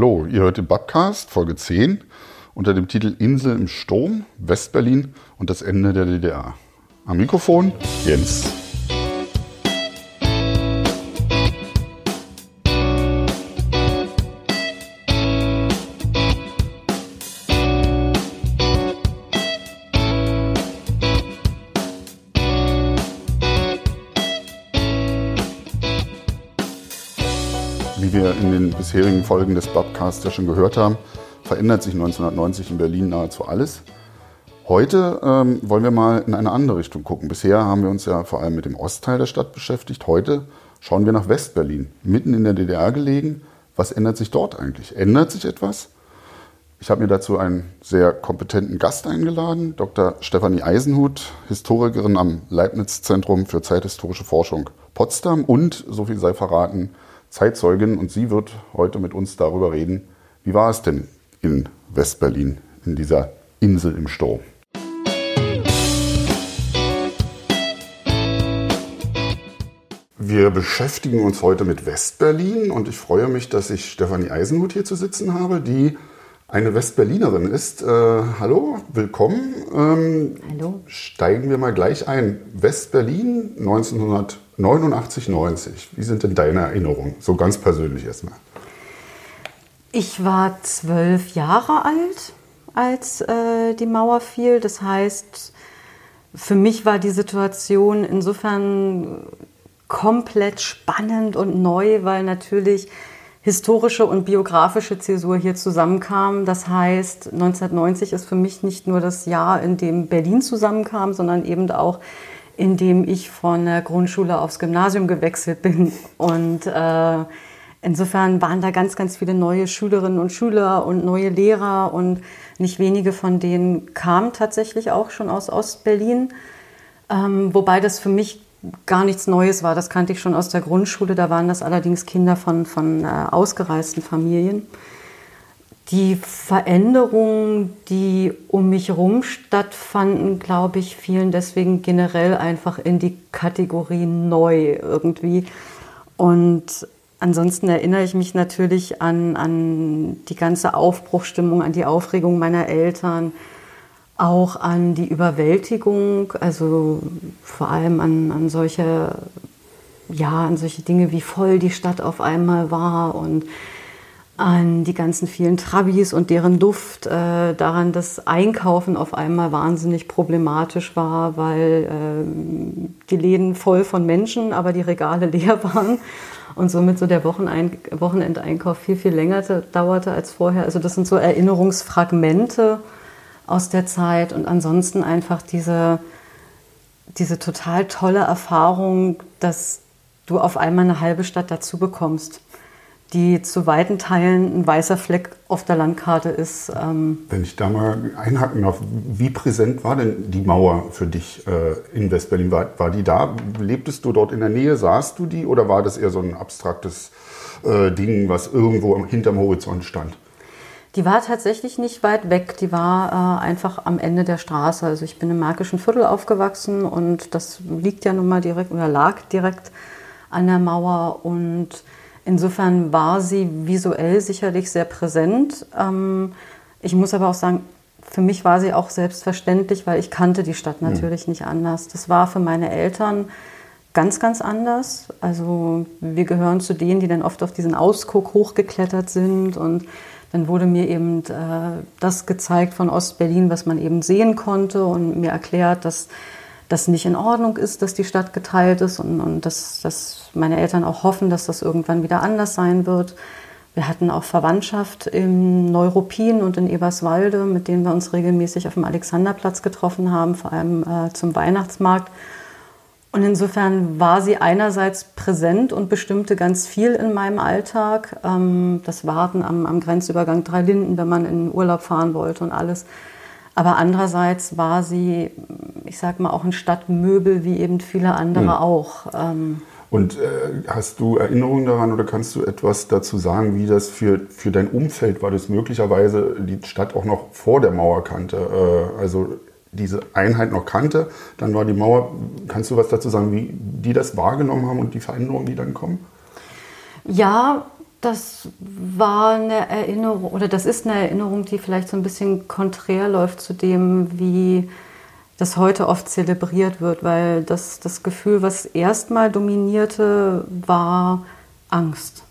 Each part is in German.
Hallo, ihr hört den Babcast, Folge 10, unter dem Titel Insel im Sturm, Westberlin und das Ende der DDR. Am Mikrofon Jens. Bisherigen Folgen des Babcasts ja schon gehört haben, verändert sich 1990 in Berlin nahezu alles. Heute ähm, wollen wir mal in eine andere Richtung gucken. Bisher haben wir uns ja vor allem mit dem Ostteil der Stadt beschäftigt. Heute schauen wir nach Westberlin, mitten in der DDR gelegen. Was ändert sich dort eigentlich? Ändert sich etwas? Ich habe mir dazu einen sehr kompetenten Gast eingeladen, Dr. Stefanie Eisenhut, Historikerin am Leibniz-Zentrum für zeithistorische Forschung Potsdam und, so viel sei verraten, Zeitzeugin. Und sie wird heute mit uns darüber reden, wie war es denn in Westberlin, in dieser Insel im Sturm? Wir beschäftigen uns heute mit Westberlin und ich freue mich, dass ich Stefanie Eisenhut hier zu sitzen habe, die eine Westberlinerin ist. Äh, hallo, willkommen. Ähm, Hallo. Steigen wir mal gleich ein. Westberlin 1989, 90. Wie sind denn deine Erinnerungen? So ganz persönlich erstmal. Ich war zwölf Jahre alt, als äh, die Mauer fiel. Das heißt, für mich war die Situation insofern komplett spannend und neu, weil natürlich historische und biografische Zäsur hier zusammenkamen. Das heißt, 1990 ist für mich nicht nur das Jahr, in dem Berlin zusammenkam, sondern eben auch, in dem ich von der Grundschule aufs Gymnasium gewechselt bin. Und äh, insofern waren da ganz, ganz viele neue Schülerinnen und Schüler und neue Lehrer und nicht wenige von denen kamen tatsächlich auch schon aus Ostberlin. Ähm, wobei das für mich gar nichts Neues war. Das kannte ich schon aus der Grundschule. Da waren das allerdings Kinder von, von äh, ausgereisten Familien. Die Veränderungen, die um mich herum stattfanden, glaube ich, fielen deswegen generell einfach in die Kategorie neu irgendwie. Und ansonsten erinnere ich mich natürlich an, an die ganze Aufbruchstimmung, an die Aufregung meiner Eltern, auch an die Überwältigung, also vor allem an, an solche, ja, an solche Dinge, wie voll die Stadt auf einmal war und an die ganzen vielen Trabis und deren Duft, äh, daran, dass Einkaufen auf einmal wahnsinnig problematisch war, weil äh, die Läden voll von Menschen, aber die Regale leer waren und somit so der Wochenendeinkauf viel, viel länger dauerte als vorher. Also das sind so Erinnerungsfragmente, aus der Zeit und ansonsten einfach diese, diese total tolle Erfahrung, dass du auf einmal eine halbe Stadt dazu bekommst, die zu weiten Teilen ein weißer Fleck auf der Landkarte ist. Ähm Wenn ich da mal einhaken darf, wie präsent war denn die Mauer für dich äh, in Westberlin? War, war die da? Lebtest du dort in der Nähe? Sahst du die oder war das eher so ein abstraktes äh, Ding, was irgendwo hinterm Horizont stand? Die war tatsächlich nicht weit weg. Die war äh, einfach am Ende der Straße. Also ich bin im Märkischen Viertel aufgewachsen und das liegt ja nun mal direkt oder lag direkt an der Mauer. Und insofern war sie visuell sicherlich sehr präsent. Ähm, ich muss aber auch sagen, für mich war sie auch selbstverständlich, weil ich kannte die Stadt hm. natürlich mhm. nicht anders. Das war für meine Eltern ganz, ganz anders. Also wir gehören zu denen, die dann oft auf diesen Ausguck hochgeklettert sind und dann wurde mir eben äh, das gezeigt von Ostberlin, was man eben sehen konnte und mir erklärt, dass das nicht in Ordnung ist, dass die Stadt geteilt ist und, und dass, dass meine Eltern auch hoffen, dass das irgendwann wieder anders sein wird. Wir hatten auch Verwandtschaft in Neuruppin und in Eberswalde, mit denen wir uns regelmäßig auf dem Alexanderplatz getroffen haben, vor allem äh, zum Weihnachtsmarkt. Und insofern war sie einerseits präsent und bestimmte ganz viel in meinem Alltag. Ähm, das Warten am, am Grenzübergang Dreilinden, wenn man in Urlaub fahren wollte und alles. Aber andererseits war sie, ich sag mal, auch ein Stadtmöbel wie eben viele andere mhm. auch. Ähm, und äh, hast du Erinnerungen daran oder kannst du etwas dazu sagen, wie das für, für dein Umfeld war, das möglicherweise die Stadt auch noch vor der Mauer kannte? Äh, also diese Einheit noch kannte. Dann war die Mauer, kannst du was dazu sagen, wie die das wahrgenommen haben und die Veränderungen, die dann kommen? Ja, Das war eine Erinnerung, oder das ist eine Erinnerung, die vielleicht so ein bisschen konträr läuft zu dem, wie das heute oft zelebriert wird, weil das, das Gefühl, was erstmal dominierte, war Angst.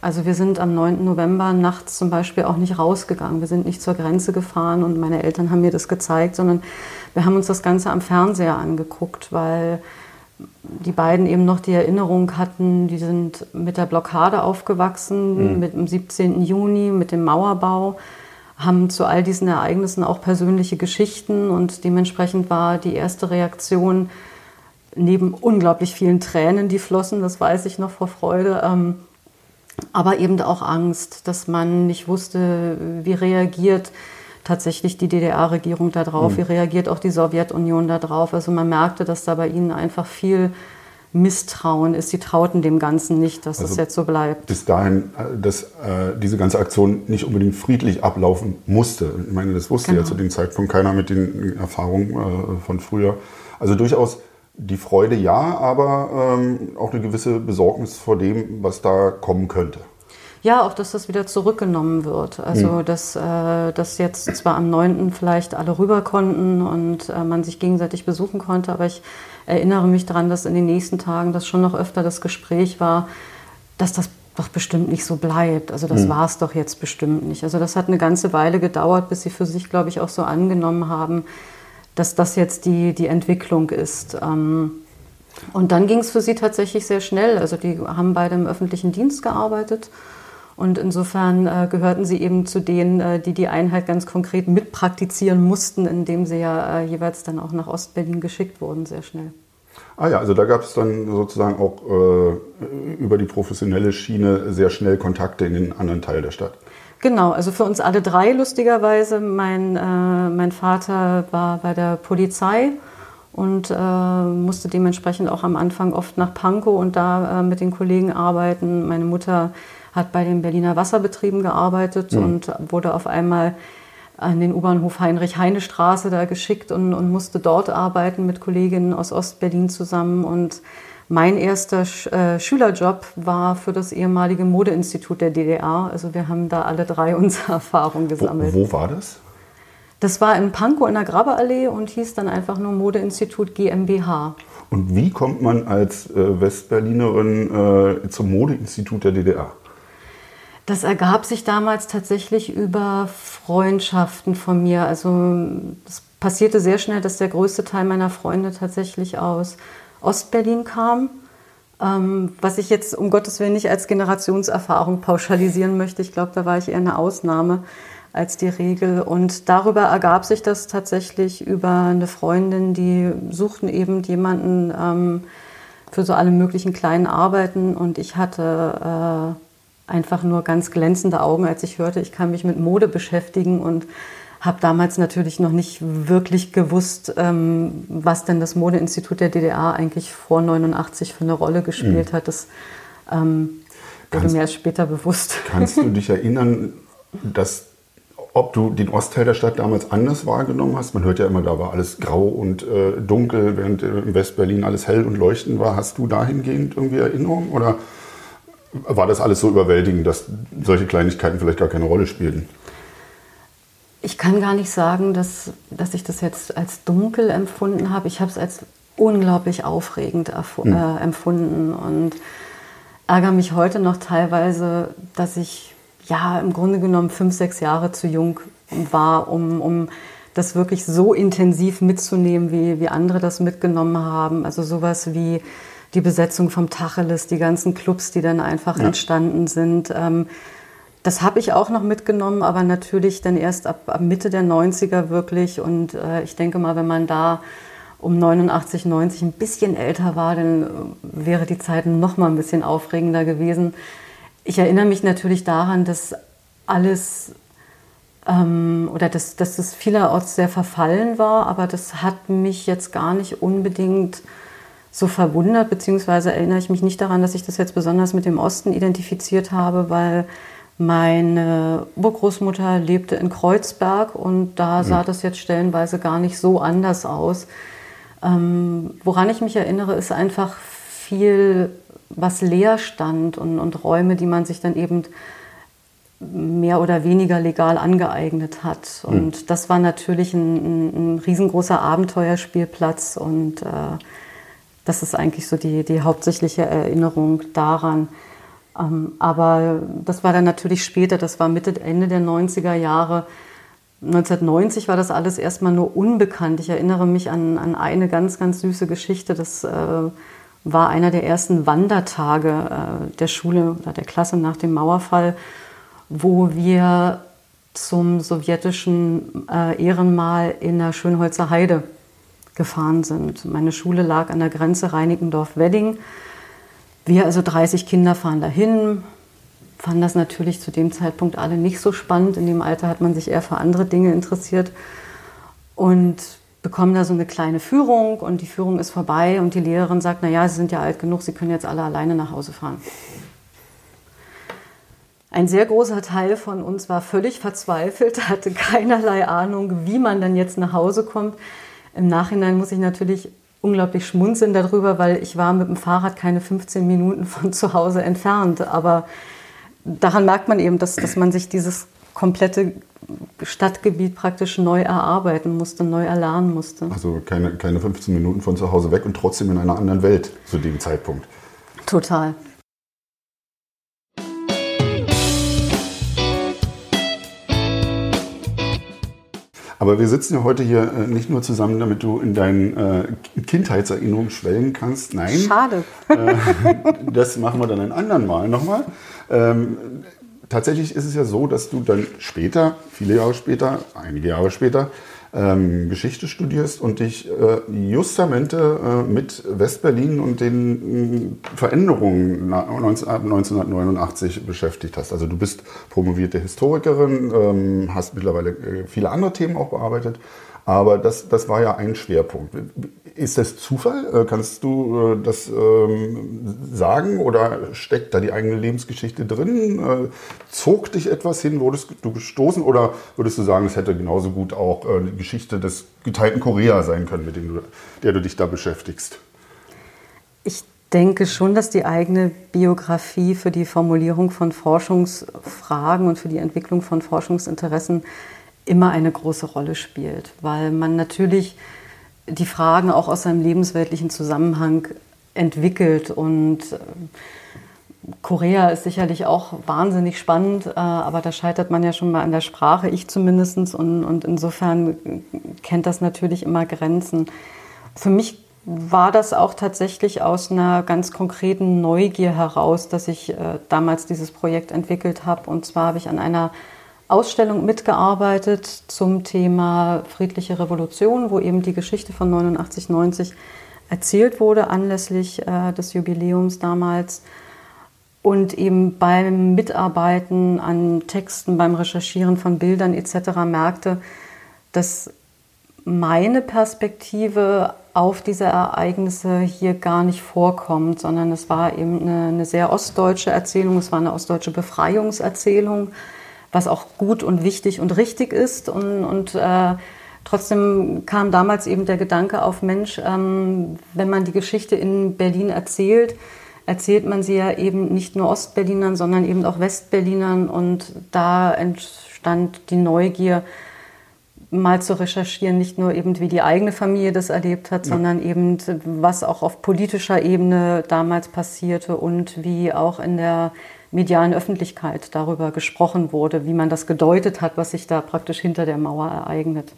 Also wir sind am 9. November nachts zum Beispiel auch nicht rausgegangen. Wir sind nicht zur Grenze gefahren und meine Eltern haben mir das gezeigt, sondern wir haben uns das Ganze am Fernseher angeguckt, weil die beiden eben noch die Erinnerung hatten, die sind mit der Blockade aufgewachsen, mhm. mit dem 17. Juni, mit dem Mauerbau, haben zu all diesen Ereignissen auch persönliche Geschichten und dementsprechend war die erste Reaktion neben unglaublich vielen Tränen, die flossen, das weiß ich noch vor Freude, ähm, aber eben auch Angst, dass man nicht wusste, wie reagiert tatsächlich die DDR-Regierung darauf, mhm. wie reagiert auch die Sowjetunion darauf. Also man merkte, dass da bei ihnen einfach viel Misstrauen ist. Sie trauten dem Ganzen nicht, dass also das jetzt so bleibt. Bis dahin, äh, dass äh, diese ganze Aktion nicht unbedingt friedlich ablaufen musste. Ich meine, das wusste genau. ja zu dem Zeitpunkt keiner mit den Erfahrungen äh, von früher. Also durchaus die Freude ja, aber ähm, auch eine gewisse Besorgnis vor dem, was da kommen könnte. Ja, auch dass das wieder zurückgenommen wird. Also, mhm. dass, äh, dass jetzt zwar am 9. vielleicht alle rüber konnten und äh, man sich gegenseitig besuchen konnte, aber ich erinnere mich daran, dass in den nächsten Tagen das schon noch öfter das Gespräch war, dass das doch bestimmt nicht so bleibt. Also das mhm. war es doch jetzt bestimmt nicht. Also das hat eine ganze Weile gedauert, bis sie für sich, glaube ich, auch so angenommen haben, dass das jetzt die, die Entwicklung ist. Ähm, und dann ging es für sie tatsächlich sehr schnell. Also die haben beide im öffentlichen Dienst gearbeitet und insofern äh, gehörten sie eben zu denen, äh, die die Einheit ganz konkret mitpraktizieren mussten, indem sie ja äh, jeweils dann auch nach Ostberlin geschickt wurden, sehr schnell. Ah ja, also da gab es dann sozusagen auch äh, über die professionelle Schiene sehr schnell Kontakte in den anderen Teil der Stadt. Genau, also für uns alle drei lustigerweise. Mein, äh, mein Vater war bei der Polizei und äh, musste dementsprechend auch am Anfang oft nach Pankow und da mit den Kollegen arbeiten. Meine Mutter hat bei den Berliner Wasserbetrieben gearbeitet mhm. und wurde auf einmal an den U-Bahnhof Heinrich-Heine-Straße da geschickt und, und, musste dort arbeiten mit Kolleginnen aus Ostberlin zusammen. Und mein erster Sch äh, Schülerjob war für das ehemalige Modeinstitut der DDR. Also wir haben da alle drei unsere Erfahrungen gesammelt. Wo, wo war das? Das war in Pankow in der Grabeallee und hieß dann einfach nur Modeinstitut GmbH. Und wie kommt man als äh, Westberlinerin äh, zum Modeinstitut der DDR? Das ergab sich damals tatsächlich über Freundschaften von mir. Also es passierte sehr schnell, dass der größte Teil meiner Freunde tatsächlich aus Ostberlin kam. Ähm, was ich jetzt um Gottes Willen nicht als Generationserfahrung pauschalisieren möchte. Ich glaube, da war ich eher eine Ausnahme als die Regel. Und darüber ergab sich das tatsächlich über eine Freundin, die suchten eben jemanden ähm, für so alle möglichen kleinen Arbeiten. Und ich hatte äh, einfach nur ganz glänzende Augen, als ich hörte, ich kann mich mit Mode beschäftigen und habe damals natürlich noch nicht wirklich gewusst, ähm, was denn das Modeinstitut der DDR eigentlich vor 89 für eine Rolle gespielt mhm. hat. Das ähm, wurde mir erst später bewusst. Kannst du dich erinnern, dass ob du den Ostteil der Stadt damals anders wahrgenommen hast? Man hört ja immer, da war alles grau und äh, dunkel, während äh, in Westberlin alles hell und leuchtend war. Hast du dahingehend irgendwie Erinnerungen oder war das alles so überwältigend, dass solche Kleinigkeiten vielleicht gar keine Rolle spielten? Ich kann gar nicht sagen, dass, dass ich das jetzt als dunkel empfunden habe. Ich habe es als unglaublich aufregend hm. äh, empfunden und ärgere mich heute noch teilweise, dass ich ja im Grunde genommen fünf, sechs Jahre zu jung war, um, um das wirklich so intensiv mitzunehmen, wie, wie andere das mitgenommen haben. Also sowas wie die Besetzung vom Tacheles, die ganzen Clubs, die dann einfach ja. entstanden sind. Ähm, das habe ich auch noch mitgenommen, aber natürlich dann erst ab, ab Mitte der 90er wirklich. Und äh, ich denke mal, wenn man da um 89, 90 ein bisschen älter war, dann äh, wäre die Zeit noch mal ein bisschen aufregender gewesen. Ich erinnere mich natürlich daran, dass alles ähm, oder dass, dass das vielerorts sehr verfallen war, aber das hat mich jetzt gar nicht unbedingt so verwundert, beziehungsweise erinnere ich mich nicht daran, dass ich das jetzt besonders mit dem Osten identifiziert habe, weil meine Urgroßmutter lebte in Kreuzberg und da sah das jetzt stellenweise gar nicht so anders aus. Ähm, woran ich mich erinnere, ist einfach viel was leer stand und, und Räume, die man sich dann eben mehr oder weniger legal angeeignet hat. Hm. Und mhm. das war natürlich ein, ein, ein, riesengroßer Abenteuerspielplatz und äh, das ist eigentlich so die, die hauptsächliche Erinnerung daran. Ähm, aber das war dann natürlich später, das war Mitte, Ende der 90er Jahre. 1990 war das alles erstmal nur unbekannt. Ich erinnere mich an, an eine ganz, ganz süße Geschichte. Das äh, war einer der ersten Wandertage äh, der Schule oder der Klasse nach dem Mauerfall, wo wir zum sowjetischen äh, Ehrenmal in der Schönholzer Heide gefahren sind. Meine Schule lag an der Grenze Reinickendorf-Wedding. Wir, also 30 Kinder, fahren dahin, fanden das natürlich zu dem Zeitpunkt alle nicht so spannend. In dem Alter hat man sich eher für andere Dinge interessiert und bekommen da so eine kleine Führung und die Führung ist vorbei und die Lehrerin sagt, na ja, Sie sind ja alt genug, Sie können jetzt alle alleine nach Hause fahren. Ein sehr großer Teil von uns war völlig verzweifelt, hatte keinerlei Ahnung, wie man dann jetzt nach Hause kommt. Im Nachhinein muss ich natürlich unglaublich schmunzeln darüber, weil ich war mit dem Fahrrad keine 15 Minuten von zu Hause entfernt. Aber daran merkt man eben, dass, dass man sich dieses komplette Stadtgebiet praktisch neu erarbeiten musste, neu erlernen musste. Also keine, keine 15 Minuten von zu Hause weg und trotzdem in einer anderen Welt zu dem Zeitpunkt. Total. Aber wir sitzen ja heute hier äh, nicht nur zusammen, damit du in deinen äh, Kindheitserinnerungen schwelgen kannst. Nein. Schade. Äh, das machen wir dann ein anderen Mal nochmal. Ähm, tatsächlich ist es ja so, dass du dann später, viele Jahre später, einige Jahre später, ähm, Geschichte studierst und dich äh, justamente äh, mit Westberlin und den äh, Veränderungen 19, 1989 beschäftigt hast. Also du bist promovierte Historikerin, ähm, hast mittlerweile äh, viele andere Themen auch bearbeitet, aber das, das war ja ein Schwerpunkt. Ist das Zufall? Äh, kannst du äh, das ähm, sagen oder steckt da die eigene Lebensgeschichte drin? Äh, zog dich etwas hin? Wurdest du gestoßen oder würdest du sagen, es hätte genauso gut auch die Geschichte des geteilten Korea sein können, mit du, der du dich da beschäftigst? Ich denke schon, dass die eigene Biografie für die Formulierung von Forschungsfragen und für die Entwicklung von Forschungsinteressen immer eine große Rolle spielt, weil man natürlich die Fragen auch aus seinem lebensweltlichen Zusammenhang entwickelt und äh, Korea ist sicherlich auch wahnsinnig spannend, äh, aber da scheitert man ja schon mal an der Sprache, ich zumindest. Und, und insofern kennt das natürlich immer Grenzen. Für mich war das auch tatsächlich aus einer ganz konkreten Neugier heraus, dass ich äh, damals dieses Projekt entwickelt habe. Und zwar habe ich an einer Ausstellung mitgearbeitet zum Thema friedliche Revolution, wo eben die Geschichte von 89, 90 erzählt wurde anlässlich äh, des Jubiläums damals. Und eben beim Mitarbeiten an Texten, beim Recherchieren von Bildern etc. merkte, dass meine Perspektive auf diese Ereignisse hier gar nicht vorkommt, sondern es war eben eine, eine sehr ostdeutsche Erzählung, es war eine ostdeutsche Befreiungserzählung was auch gut und wichtig und richtig ist. Und, und äh, trotzdem kam damals eben der Gedanke auf, Mensch, ähm, wenn man die Geschichte in Berlin erzählt, erzählt man sie ja eben nicht nur Ostberlinern, sondern eben auch Westberlinern. Und da entstand die Neugier, mal zu recherchieren, nicht nur eben wie die eigene Familie das erlebt hat, ja. sondern eben was auch auf politischer Ebene damals passierte und wie auch in der medialen Öffentlichkeit darüber gesprochen wurde, wie man das gedeutet hat, was sich da praktisch hinter der Mauer ereignet.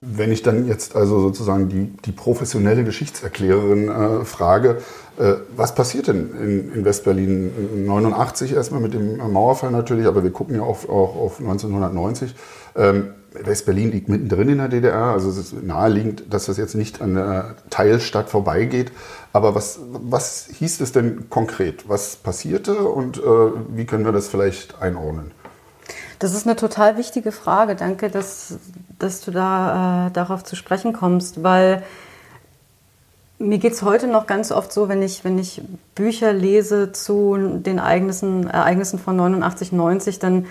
Wenn ich dann jetzt also sozusagen die, die professionelle Geschichtserklärerin äh, frage, äh, was passiert denn in, in Westberlin 89 erstmal mit dem Mauerfall natürlich, aber wir gucken ja auch, auch auf 1990. Ähm, West-Berlin liegt mittendrin in der DDR, also es ist naheliegend, dass das jetzt nicht an der Teilstadt vorbeigeht. Aber was, was hieß es denn konkret? Was passierte und äh, wie können wir das vielleicht einordnen? Das ist eine total wichtige Frage. Danke, dass, dass du da äh, darauf zu sprechen kommst, weil mir geht es heute noch ganz oft so, wenn ich, wenn ich Bücher lese zu den Ereignissen, Ereignissen von 89, 90, dann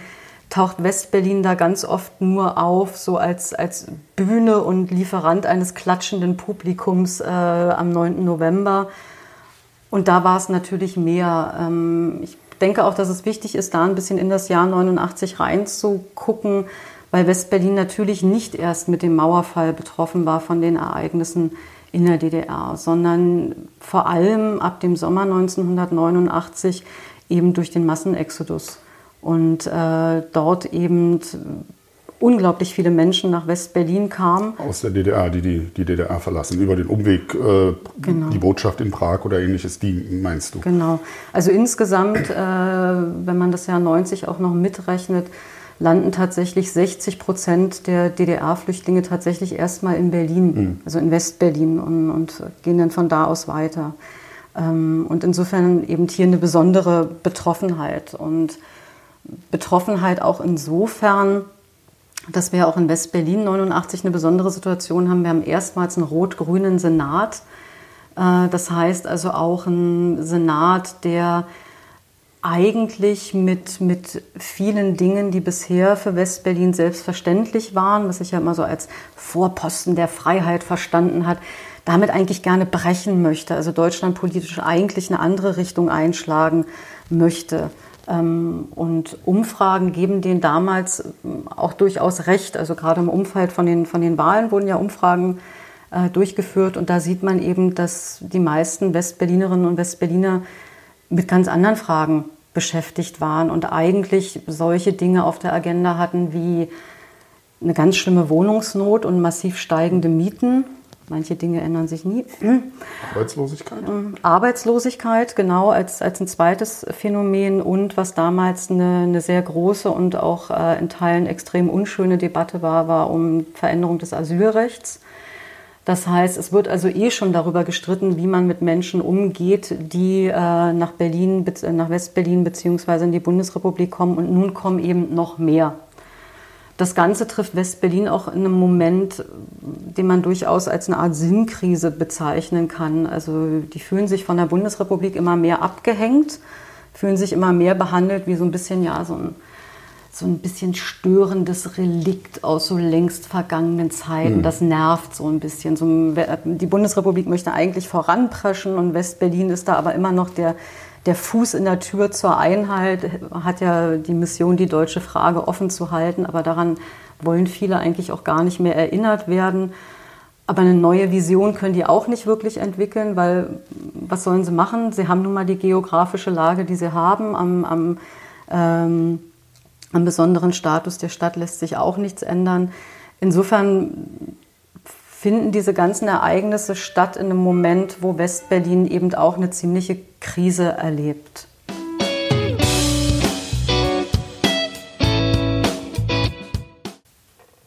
taucht Westberlin da ganz oft nur auf, so als, als Bühne und Lieferant eines klatschenden Publikums äh, am 9. November. Und da war es natürlich mehr. Ähm, ich denke auch, dass es wichtig ist, da ein bisschen in das Jahr 89 reinzugucken, weil Westberlin natürlich nicht erst mit dem Mauerfall betroffen war von den Ereignissen in der DDR, sondern vor allem ab dem Sommer 1989 eben durch den Massenexodus und äh, dort eben unglaublich viele Menschen nach West-Berlin kamen. Aus der DDR, die, die die DDR verlassen, über den Umweg, äh, genau. die Botschaft in Prag oder ähnliches, die meinst du? Genau. Also insgesamt, äh, wenn man das Jahr 90 auch noch mitrechnet, landen tatsächlich 60 Prozent der DDR-Flüchtlinge tatsächlich erstmal in Berlin, mhm. also in West-Berlin und, und, gehen dann von da aus weiter. Ähm, und insofern eben hier eine besondere Betroffenheit. Und Betroffenheit auch insofern, dass wir auch in West-Berlin 89 eine besondere Situation haben. Wir haben erstmals einen rot-grünen Senat. Äh, das heißt also auch ein Senat, der eigentlich mit, mit vielen Dingen, die bisher für West-Berlin selbstverständlich waren, was sich ja immer so als Vorposten der Freiheit verstanden hat, damit eigentlich gerne brechen möchte. Also Deutschland politisch eigentlich eine andere Richtung einschlagen möchte. Ähm, und Umfragen geben denen damals auch durchaus recht. Also gerade im Umfeld von den, von den Wahlen wurden ja Umfragen äh, durchgeführt. Und da sieht man eben, dass die meisten Westberlinerinnen und Westberliner mit ganz anderen Fragen beschäftigt waren und eigentlich solche Dinge auf der Agenda hatten wie eine ganz schlimme Wohnungsnot und massiv steigende Mieten. Manche Dinge ändern sich nie. Arbeitslosigkeit? Ähm, Arbeitslosigkeit, genau, als, als ein zweites Phänomen und was damals eine, eine sehr große und auch äh, in Teilen extrem unschöne Debatte war, war um Veränderung des Asylrechts. Das heißt, es wird also eh schon darüber gestritten, wie man mit Menschen umgeht, die äh, nach Berlin, nach Westberlin bzw. in die Bundesrepublik kommen. Und nun kommen eben noch mehr. Das Ganze trifft Westberlin auch in einem Moment, den man durchaus als eine Art Sinnkrise bezeichnen kann. Also die fühlen sich von der Bundesrepublik immer mehr abgehängt, fühlen sich immer mehr behandelt wie so ein bisschen ja so ein so ein bisschen störendes Relikt aus so längst vergangenen Zeiten. Mhm. Das nervt so ein bisschen. So, die Bundesrepublik möchte eigentlich voranpreschen und Westberlin ist da aber immer noch der, der Fuß in der Tür zur Einheit, hat ja die Mission, die deutsche Frage offen zu halten, aber daran wollen viele eigentlich auch gar nicht mehr erinnert werden. Aber eine neue Vision können die auch nicht wirklich entwickeln, weil was sollen sie machen? Sie haben nun mal die geografische Lage, die sie haben. Am, am ähm, am besonderen Status der Stadt lässt sich auch nichts ändern. Insofern finden diese ganzen Ereignisse statt in einem Moment, wo Westberlin eben auch eine ziemliche Krise erlebt.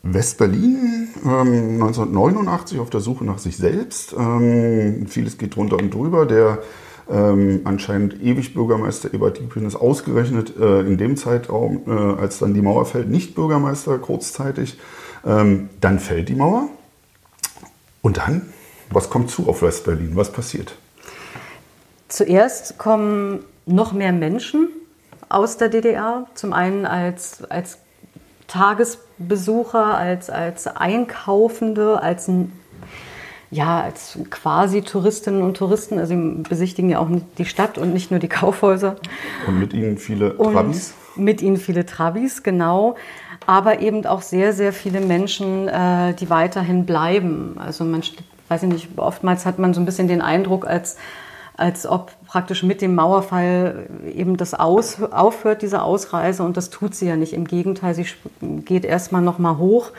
Westberlin, ähm, 1989 auf der Suche nach sich selbst. Ähm, vieles geht drunter und drüber. Der ähm, anscheinend ewig Bürgermeister Ebert Diepin ist ausgerechnet äh, in dem Zeitraum, äh, als dann die Mauer fällt, nicht Bürgermeister kurzzeitig. Ähm, dann fällt die Mauer. Und dann, was kommt zu auf Westberlin? Was passiert? Zuerst kommen noch mehr Menschen aus der DDR. Zum einen als, als Tagesbesucher, als, als Einkaufende, als ja, als quasi Touristinnen und Touristen, also sie besichtigen ja auch die Stadt und nicht nur die Kaufhäuser. Und mit ihnen viele Trabis? Und mit ihnen viele Trabis, genau. Aber eben auch sehr, sehr viele Menschen, äh, die weiterhin bleiben. Also man, weiß ich nicht, oftmals hat man so ein bisschen den Eindruck, als, als ob praktisch mit dem Mauerfall eben das aus, aufhört, diese Ausreise. Und das tut sie ja nicht. Im Gegenteil, sie geht erstmal nochmal hoch.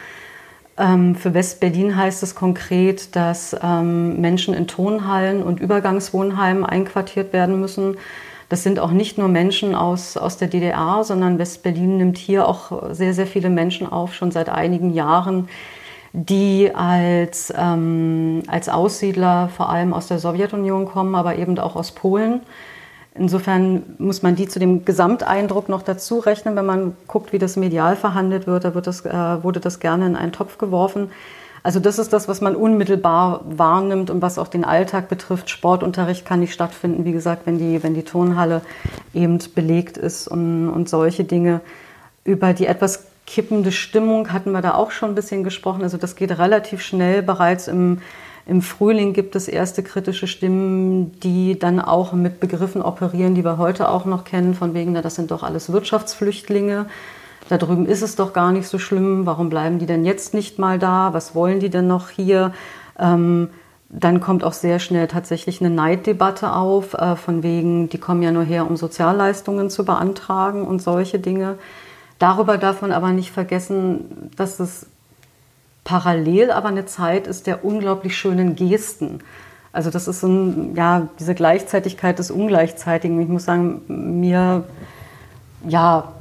Ähm, für West-Berlin heißt es konkret, dass ähm, Menschen in Tonhallen und Übergangswohnheimen einquartiert werden müssen. Das sind auch nicht nur Menschen aus, aus der DDR, sondern West-Berlin nimmt hier auch sehr, sehr viele Menschen auf, schon seit einigen Jahren, die als, ähm, als Aussiedler vor allem aus der Sowjetunion kommen, aber eben auch aus Polen. Insofern muss man die zu dem Gesamteindruck noch dazu rechnen, wenn man guckt, wie das medial verhandelt wird. Da wird das, äh, wurde das gerne in einen Topf geworfen. Also das ist das, was man unmittelbar wahrnimmt und was auch den Alltag betrifft. Sportunterricht kann nicht stattfinden, wie gesagt, wenn die, wenn die Turnhalle eben belegt ist und, und solche Dinge. über die etwas kippende Stimmung hatten wir da auch schon ein bisschen gesprochen. Also das geht relativ schnell. Bereits im, im Frühling gibt es erste kritische Stimmen, die dann auch mit Begriffen operieren, die wir heute auch noch kennen, von wegen, na, das sind doch alles Wirtschaftsflüchtlinge. Da drüben ist es doch gar nicht so schlimm. Warum bleiben die denn jetzt nicht mal da? Was wollen die denn noch hier? Ähm, dann kommt auch sehr schnell tatsächlich eine Neiddebatte auf, äh, von wegen, die kommen ja nur her, um Sozialleistungen zu beantragen und solche Dinge. Darüber darf man aber nicht vergessen, dass es parallel aber eine Zeit ist der unglaublich schönen Gesten. Also das ist so ein, ja, diese Gleichzeitigkeit des Ungleichzeitigen. Ich muss sagen, mir, ja,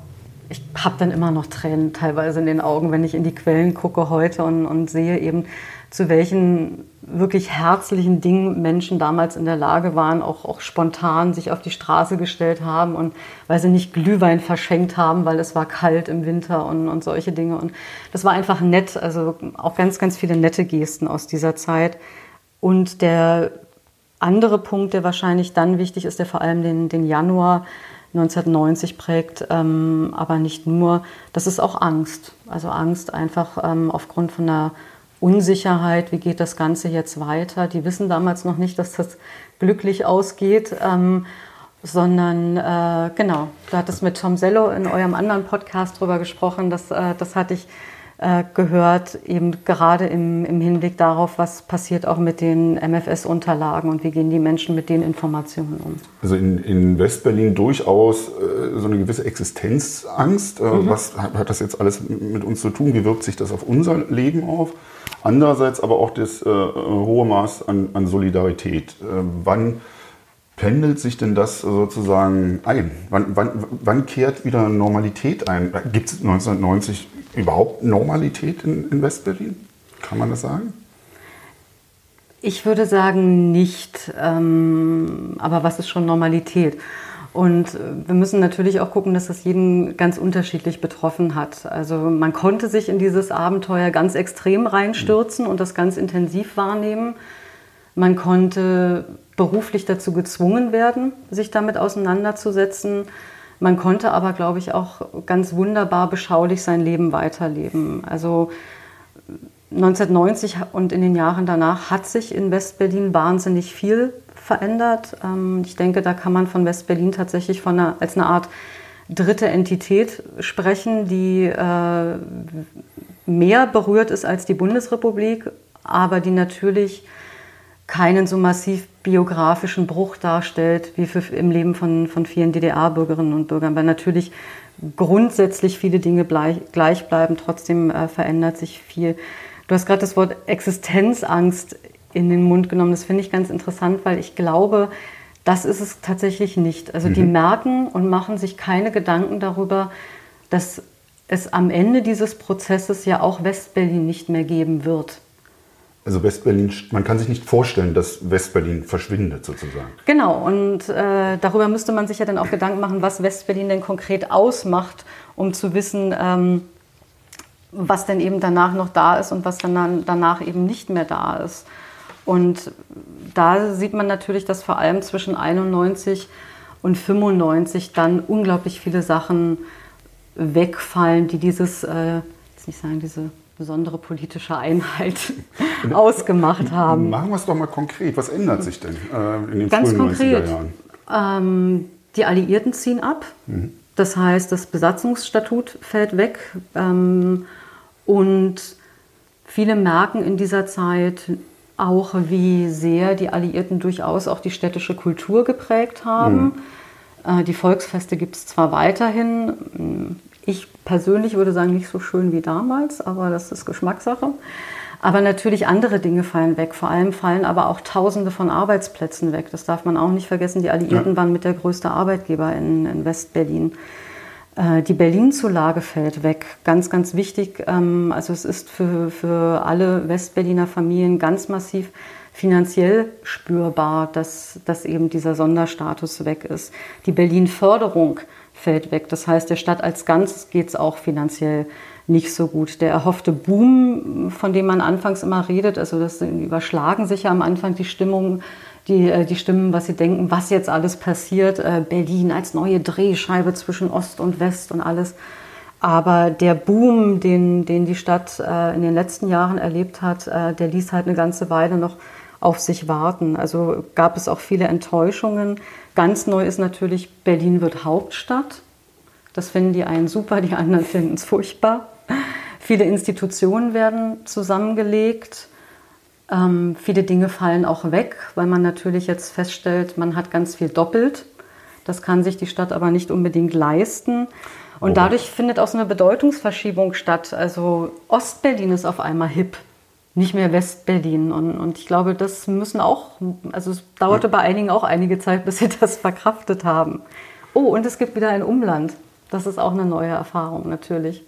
ich habe dann immer noch Tränen teilweise in den Augen, wenn ich in die Quellen gucke heute und, und sehe eben, zu welchen wirklich herzlichen Dingen Menschen damals in der Lage waren, auch, auch spontan sich auf die Straße gestellt haben und weil sie nicht Glühwein verschenkt haben, weil es war kalt im Winter und, und solche Dinge. Und das war einfach nett, also auch ganz, ganz viele nette Gesten aus dieser Zeit. Und der andere Punkt, der wahrscheinlich dann wichtig ist, der vor allem den, den Januar 1990 prägt, ähm, aber nicht nur, das ist auch Angst. Also Angst einfach ähm, aufgrund von einer Unsicherheit, wie geht das Ganze jetzt weiter. Die wissen damals noch nicht, dass das glücklich ausgeht, ähm, sondern äh, genau, da hat es mit Tom Sello in eurem anderen Podcast drüber gesprochen, das, äh, das hatte ich äh, gehört, eben gerade im, im Hinblick darauf, was passiert auch mit den MFS-Unterlagen und wie gehen die Menschen mit den Informationen um. Also in, in Westberlin durchaus äh, so eine gewisse Existenzangst. Äh, mhm. Was hat, hat, das jetzt alles mit uns zu tun? Wie wirkt sich das auf unser Leben auf? Andererseits aber auch das äh, hohe Maß an, an Solidarität. Äh, wann pendelt sich denn das sozusagen ein? Wann, wann, wann kehrt wieder Normalität ein? Gibt es 1990 überhaupt Normalität in, in Westberlin? Kann man das sagen? Ich würde sagen nicht. Ähm, aber was ist schon Normalität? Und äh, wir müssen natürlich auch gucken, dass das jeden ganz unterschiedlich betroffen hat. Also man konnte sich in dieses Abenteuer ganz extrem reinstürzen und das ganz intensiv wahrnehmen. Man konnte beruflich dazu gezwungen werden, sich damit auseinanderzusetzen. Man konnte aber, glaube ich, auch ganz wunderbar beschaulich sein Leben weiterleben. Also 1990 und in den Jahren danach hat sich in Westberlin wahnsinnig viel verändert. Ähm, ich denke, da kann man von Westberlin tatsächlich von einer, als eine Art dritte Entität sprechen, die äh, mehr berührt ist als die Bundesrepublik, aber die natürlich keinen so massiv biografischen Bruch darstellt wie für, im Leben von, von vielen DDR-Bürgerinnen und Bürgern, weil natürlich grundsätzlich viele Dinge gleich, gleich bleiben, trotzdem äh, verändert sich viel. Du hast gerade das Wort Existenzangst in den Mund genommen. Das finde ich ganz interessant, weil ich glaube, das ist es tatsächlich nicht. Also mhm. die merken und machen sich keine Gedanken darüber, dass es am Ende dieses Prozesses ja auch Westberlin nicht mehr geben wird. Also Westberlin, man kann sich nicht vorstellen, dass Westberlin verschwindet sozusagen. Genau, und äh, darüber müsste man sich ja dann auch Gedanken machen, was Westberlin denn konkret ausmacht, um zu wissen, ähm, was denn eben danach noch da ist und was dann danach eben nicht mehr da ist. Und da sieht man natürlich, dass vor allem zwischen 91 und 95 dann unglaublich viele Sachen wegfallen, die dieses, äh, jetzt nicht sagen, diese besondere politische Einheit ausgemacht haben. Machen wir es doch mal konkret. Was ändert sich denn äh, in den Ganz frühen konkret, 90er Jahren? Ähm, die Alliierten ziehen ab. Mhm. Das heißt, das Besatzungsstatut fällt weg. Ähm, und viele merken in dieser Zeit auch, wie sehr die Alliierten durchaus auch die städtische Kultur geprägt haben. Mhm. Äh, die Volksfeste gibt es zwar weiterhin, ich persönlich würde sagen, nicht so schön wie damals, aber das ist Geschmackssache. Aber natürlich andere Dinge fallen weg. Vor allem fallen aber auch Tausende von Arbeitsplätzen weg. Das darf man auch nicht vergessen. Die Alliierten ja. waren mit der größte Arbeitgeber in, in West-Berlin. Äh, die Berlin-Zulage fällt weg. Ganz, ganz wichtig. Ähm, also es ist für, für alle Westberliner Familien ganz massiv finanziell spürbar, dass, dass eben dieser Sonderstatus weg ist. Die Berlin-Förderung fällt weg. Das heißt, der Stadt als Ganzes geht es auch finanziell nicht so gut. Der erhoffte Boom, von dem man anfangs immer redet, also das überschlagen sich ja am Anfang die Stimmung, die, äh, die Stimmen, was sie denken, was jetzt alles passiert. Äh, Berlin als neue Drehscheibe zwischen Ost und West und alles. Aber der Boom, den, den die Stadt äh, in den letzten Jahren erlebt hat, der ließ halt eine ganze Weile noch auf sich warten. Also gab es auch viele Enttäuschungen. Ganz neu ist natürlich, Berlin wird Hauptstadt. Das finden die einen super, die anderen finden es furchtbar. Viele Institutionen werden zusammengelegt. Ähm, viele Dinge fallen auch weg, weil man natürlich jetzt feststellt, man hat ganz viel doppelt. Das kann sich die Stadt aber nicht unbedingt leisten. Und dadurch findet auch so eine Bedeutungsverschiebung statt. Also Ostberlin ist auf einmal hip, nicht mehr Westberlin. Und, und ich glaube, das müssen auch, also es dauerte bei einigen auch einige Zeit, bis sie das verkraftet haben. Oh, und es gibt wieder ein Umland. Das ist auch eine neue Erfahrung natürlich.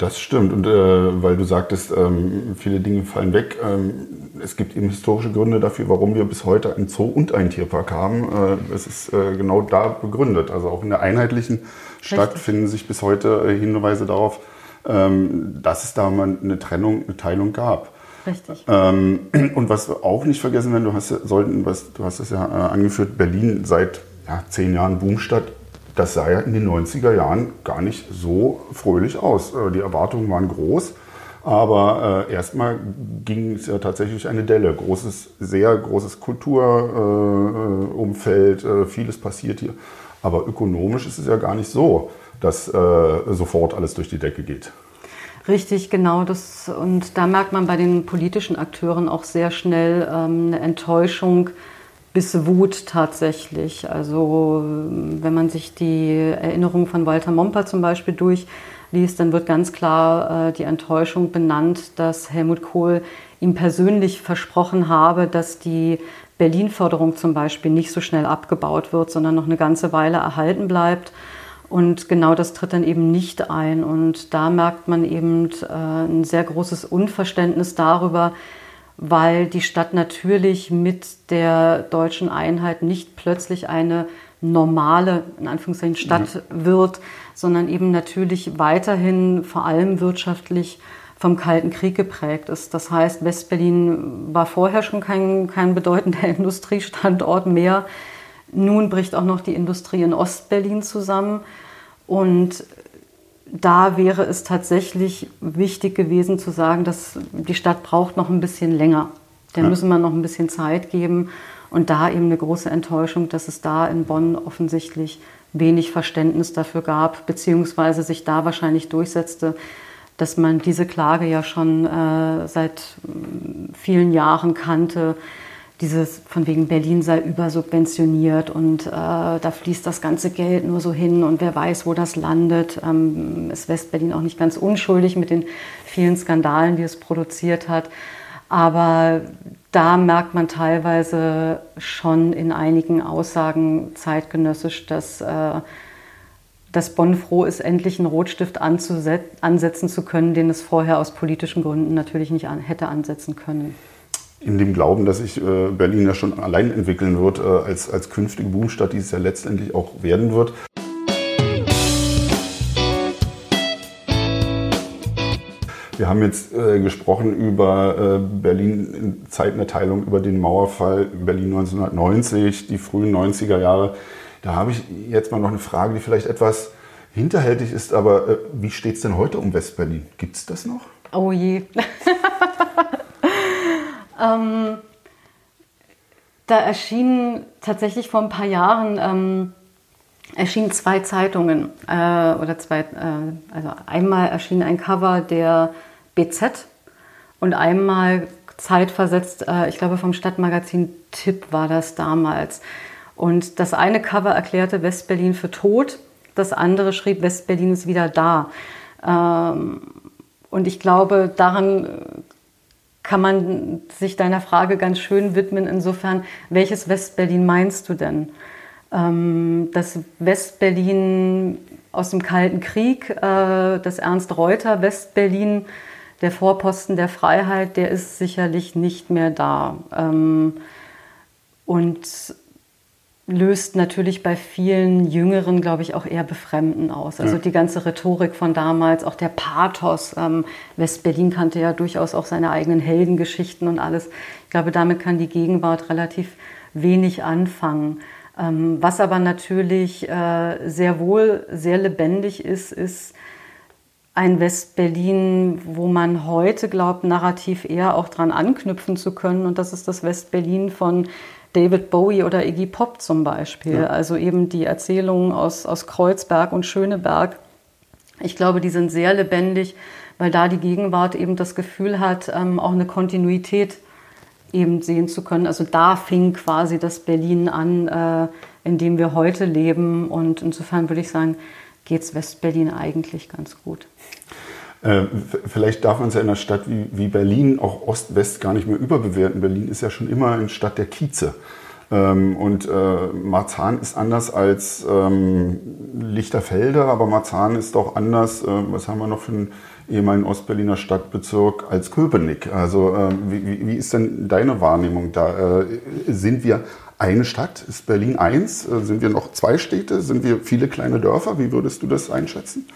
Das stimmt. Und äh, weil du sagtest, ähm, viele Dinge fallen weg. Ähm, es gibt eben historische Gründe dafür, warum wir bis heute ein Zoo und einen Tierpark haben. Äh, es ist äh, genau da begründet. Also auch in der einheitlichen Stadt Richtig. finden sich bis heute äh, Hinweise darauf, ähm, dass es da mal eine Trennung, eine Teilung gab. Richtig. Ähm, und was wir auch nicht vergessen werden, du hast, sollten, was, du hast es ja äh, angeführt, Berlin seit ja, zehn Jahren Boomstadt das sah ja in den 90er Jahren gar nicht so fröhlich aus. Äh, die Erwartungen waren groß, aber äh, erstmal ging es ja tatsächlich eine Delle. Großes, sehr großes Kulturumfeld, äh, vieles passiert hier. Aber ökonomisch ist es ja gar nicht so, dass sofort alles durch die Decke geht. Richtig, genau. Das, und da merkt man bei den politischen Akteuren auch sehr schnell ähm, eine Enttäuschung bis Wut tatsächlich. Also wenn man sich die Erinnerung von Walter Momper zum Beispiel durchliest, dann wird ganz klar äh, die Enttäuschung benannt, dass Helmut Kohl ihm persönlich versprochen habe, dass die Berlin-Förderung zum Beispiel nicht so schnell abgebaut wird, sondern noch eine ganze Weile erhalten bleibt. Und genau das tritt dann eben nicht ein. Und da merkt man eben äh, ein sehr großes Unverständnis darüber, weil die Stadt natürlich mit der deutschen Einheit nicht plötzlich eine normale, in Anführungszeichen, Stadt ja. wird, sondern eben natürlich weiterhin vor allem wirtschaftlich vom Kalten Krieg geprägt ist. Das heißt, Westberlin war vorher schon kein, kein bedeutender Industriestandort mehr. Nun bricht auch noch die Industrie in Ostberlin zusammen. Und da wäre es tatsächlich wichtig gewesen zu sagen, dass die Stadt braucht noch ein bisschen länger. Der ja. müssen wir noch ein bisschen Zeit geben. Und da eben eine große Enttäuschung, dass es da in Bonn offensichtlich wenig Verständnis dafür gab, beziehungsweise sich da wahrscheinlich durchsetzte, dass man diese Klage ja schon äh, seit vielen Jahren kannte, dieses von wegen Berlin sei übersubventioniert und äh, da fließt das ganze Geld nur so hin und wer weiß, wo das landet. Ähm, ist Westberlin auch nicht ganz unschuldig mit den vielen Skandalen, die es produziert hat. Aber da merkt man teilweise schon in einigen Aussagen zeitgenössisch, dass, äh, dass Bonn froh ist, endlich einen Rotstift ansetzen zu können, den es vorher aus politischen Gründen natürlich nicht an, hätte ansetzen können in dem Glauben, dass sich äh, Berlin ja schon allein entwickeln wird, äh, als, als künftige Boomstadt, die es ja letztendlich auch werden wird. Wir haben jetzt äh, gesprochen über äh, Berlin in Zeitenerteilung, über den Mauerfall Berlin 1990, die frühen 90er Jahre. Da habe ich jetzt mal noch eine Frage, die vielleicht etwas hinterhältig ist, aber äh, wie steht es denn heute um Westberlin? Gibt es das noch? Oh je. Ähm, da erschienen tatsächlich vor ein paar Jahren ähm, erschienen zwei Zeitungen äh, oder zwei, äh, also einmal erschien ein Cover der BZ und einmal zeitversetzt, äh, ich glaube vom Stadtmagazin Tipp war das damals. Und das eine Cover erklärte Westberlin für tot, das andere schrieb Westberlin ist wieder da. Ähm, und ich glaube, daran kann man sich deiner Frage ganz schön widmen. Insofern, welches Westberlin meinst du denn? Ähm, das Westberlin aus dem Kalten Krieg, äh, das Ernst Reuter Westberlin, der Vorposten der Freiheit, der ist sicherlich nicht mehr da. Ähm, und löst natürlich bei vielen Jüngeren, glaube ich, auch eher Befremden aus. Also ja. die ganze Rhetorik von damals, auch der Pathos. Ähm, West-Berlin kannte ja durchaus auch seine eigenen Heldengeschichten und alles. Ich glaube, damit kann die Gegenwart relativ wenig anfangen. Ähm, was aber natürlich äh, sehr wohl sehr lebendig ist, ist ein West-Berlin, wo man heute glaubt, narrativ eher auch dran anknüpfen zu können. Und das ist das West-Berlin von David Bowie oder Iggy Pop zum Beispiel. Ja. Also eben die Erzählungen aus, aus Kreuzberg und Schöneberg. Ich glaube, die sind sehr lebendig, weil da die Gegenwart eben das Gefühl hat, ähm, auch eine Kontinuität eben sehen zu können. Also da fing quasi das Berlin an, äh, in dem wir heute leben. Und insofern würde ich sagen, geht es West-Berlin eigentlich ganz gut. Äh, vielleicht darf man es ja in einer Stadt wie, wie Berlin auch Ost-West gar nicht mehr überbewerten. Berlin ist ja schon immer eine Stadt der Kieze. Ähm, und äh, Marzahn ist anders als ähm, Lichterfelde, aber Marzahn ist doch anders. Äh, was haben wir noch für einen ehemaligen Ostberliner Stadtbezirk als Köpenick? Also äh, wie, wie, ist denn deine Wahrnehmung da? Sind wir eine Stadt? Ist Berlin eins? Sind wir noch zwei Städte? Sind wir viele kleine Dörfer? Wie würdest du das einschätzen?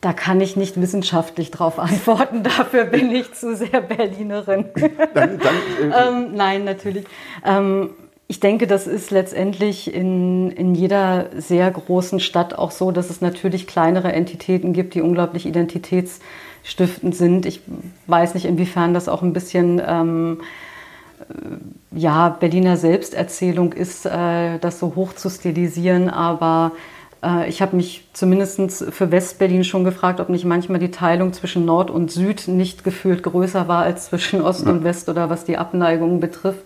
Da kann ich nicht wissenschaftlich drauf antworten. Dafür bin ich zu sehr Berlinerin. Dann, dann, äh, ähm, nein, natürlich. Ähm, ich denke, das ist letztendlich in, in jeder sehr großen Stadt auch so, dass es natürlich kleinere Entitäten gibt, die unglaublich identitätsstiftend sind. Ich weiß nicht, inwiefern das auch ein bisschen ähm, äh, ja, Berliner Selbsterzählung ist, äh, das so hoch zu stilisieren, aber ich habe mich zumindest für Westberlin schon gefragt, ob nicht manchmal die Teilung zwischen Nord und Süd nicht gefühlt größer war als zwischen Ost und West oder was die Abneigung betrifft.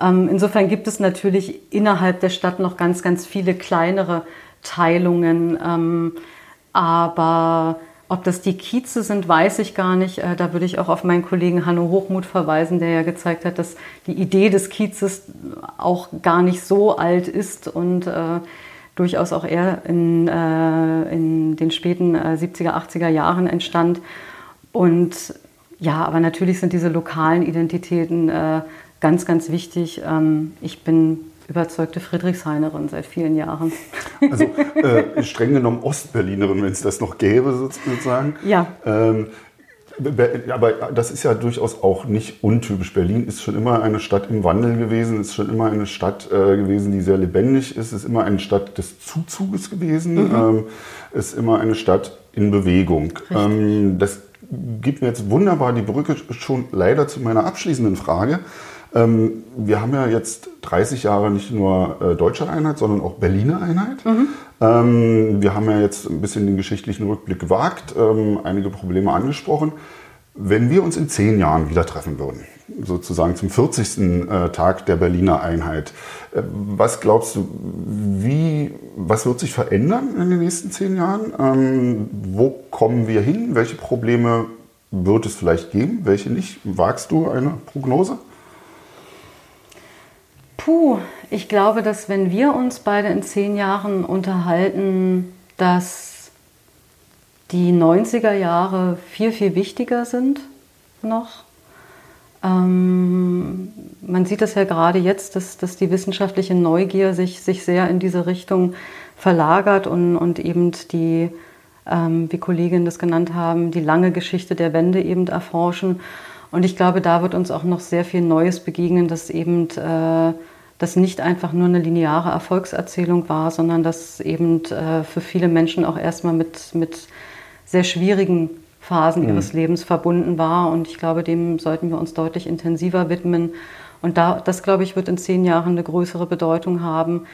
Ähm, insofern gibt es natürlich innerhalb der Stadt noch ganz, ganz viele kleinere Teilungen. Ähm, aber ob das die Kieze sind, weiß ich gar nicht. Äh, da würde ich auch auf meinen Kollegen Hanno Hochmuth verweisen, der ja gezeigt hat, dass die Idee des Kiezes auch gar nicht so alt ist und äh, durchaus auch eher in, äh, in den späten äh, 70er, 80er Jahren entstand. Und ja, aber natürlich sind diese lokalen Identitäten äh, ganz, ganz wichtig. Ähm, ich bin überzeugte Friedrichshainerin seit vielen Jahren. Also äh, streng genommen Ostberlinerin, wenn es das noch gäbe sozusagen. Ja. Ähm, aber das ist ja durchaus auch nicht untypisch. Berlin ist schon immer eine Stadt im Wandel gewesen, ist schon immer eine Stadt äh, gewesen, die sehr lebendig ist, ist immer eine Stadt des Zuzuges gewesen, mhm. ähm, ist immer eine Stadt in Bewegung. Ähm, das gibt mir jetzt wunderbar die Brücke schon leider zu meiner abschließenden Frage. Ähm, wir haben ja jetzt 30 Jahre nicht nur äh, deutsche Einheit, sondern auch Berliner Einheit. Mhm. Ähm, wir haben ja jetzt ein bisschen den geschichtlichen Rückblick gewagt, ähm, einige Probleme angesprochen. Wenn wir uns in zehn Jahren wieder treffen würden, sozusagen zum 40. Äh, Tag der Berliner Einheit, äh, was glaubst du, wie, was wird sich verändern in den nächsten zehn Jahren? Ähm, wo kommen wir hin? Welche Probleme wird es vielleicht geben? Welche nicht? Wagst du eine Prognose? Puh, ich glaube, dass wenn wir uns beide in zehn Jahren unterhalten, dass die 90er Jahre viel, viel wichtiger sind noch. Ähm, man sieht das ja gerade jetzt, dass, dass die wissenschaftliche Neugier sich, sich sehr in diese Richtung verlagert und, und eben die, ähm, wie Kolleginnen das genannt haben, die lange Geschichte der Wende eben erforschen. Und ich glaube, da wird uns auch noch sehr viel Neues begegnen, dass eben äh, das nicht einfach nur eine lineare Erfolgserzählung war, sondern dass eben äh, für viele Menschen auch erstmal mit, mit sehr schwierigen Phasen mhm. ihres Lebens verbunden war. Und ich glaube, dem sollten wir uns deutlich intensiver widmen. Und da, das, glaube ich, wird in zehn Jahren eine größere Bedeutung haben.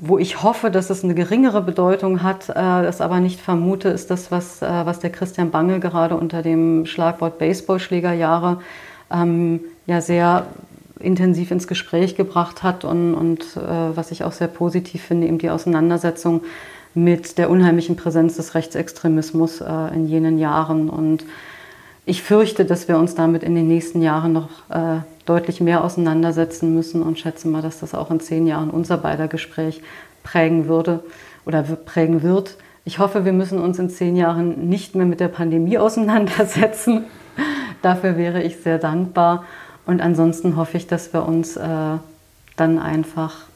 Wo ich hoffe, dass es eine geringere Bedeutung hat, äh, das aber nicht vermute, ist das, was, äh, was der Christian Bangel gerade unter dem Schlagwort Baseballschlägerjahre ähm, ja sehr intensiv ins Gespräch gebracht hat und, und äh, was ich auch sehr positiv finde, eben die Auseinandersetzung mit der unheimlichen Präsenz des Rechtsextremismus äh, in jenen Jahren. Und ich fürchte, dass wir uns damit in den nächsten Jahren noch äh, deutlich mehr auseinandersetzen müssen und schätze mal, dass das auch in zehn Jahren unser beider Gespräch prägen würde oder prägen wird. Ich hoffe, wir müssen uns in zehn Jahren nicht mehr mit der Pandemie auseinandersetzen. Dafür wäre ich sehr dankbar. Und ansonsten hoffe ich, dass wir uns äh, dann einfach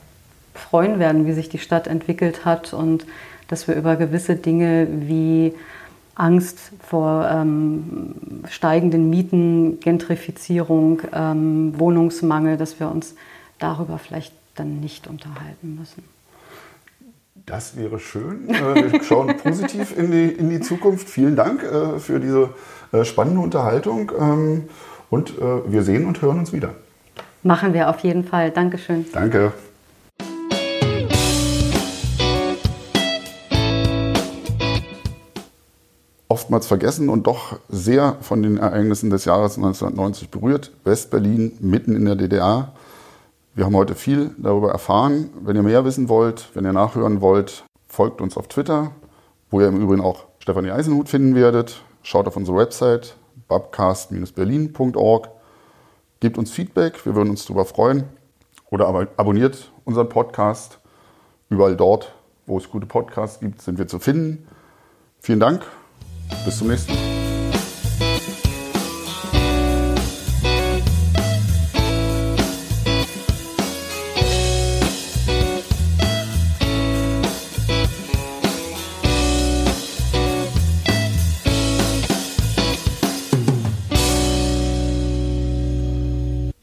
freuen werden, wie sich die Stadt entwickelt hat und dass wir über gewisse Dinge wie Angst vor ähm, steigenden Mieten, Gentrifizierung, ähm, Wohnungsmangel, dass wir uns darüber vielleicht dann nicht unterhalten müssen. Das wäre schön. Äh, wir schauen positiv in die, in die Zukunft. Vielen Dank äh, für diese äh, spannende Unterhaltung und wir sehen und hören uns wieder. Machen wir auf jeden Fall. Dankeschön. Danke. Oftmals vergessen und doch sehr von den Ereignissen des Jahres 1990 berührt. Westberlin mitten in der DDR. Wir haben heute viel darüber erfahren. Wenn ihr mehr wissen wollt, wenn ihr nachhören wollt, folgt uns auf Twitter, wo ihr im Übrigen auch Stefanie Eisenhut finden werdet. Schaut auf unsere Website babcast-berlin.org. Gebt uns Feedback, wir würden uns darüber freuen. Oder abonniert unseren Podcast. Überall dort, wo es gute Podcasts gibt, sind wir zu finden. Vielen Dank. Bis zum nächsten Mal.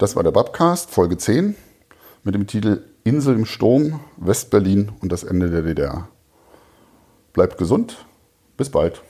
Das war der Babcast, Folge 10, mit dem Titel Insel im Sturm, Westberlin und das Ende der DDR. Bleibt gesund, bis bald.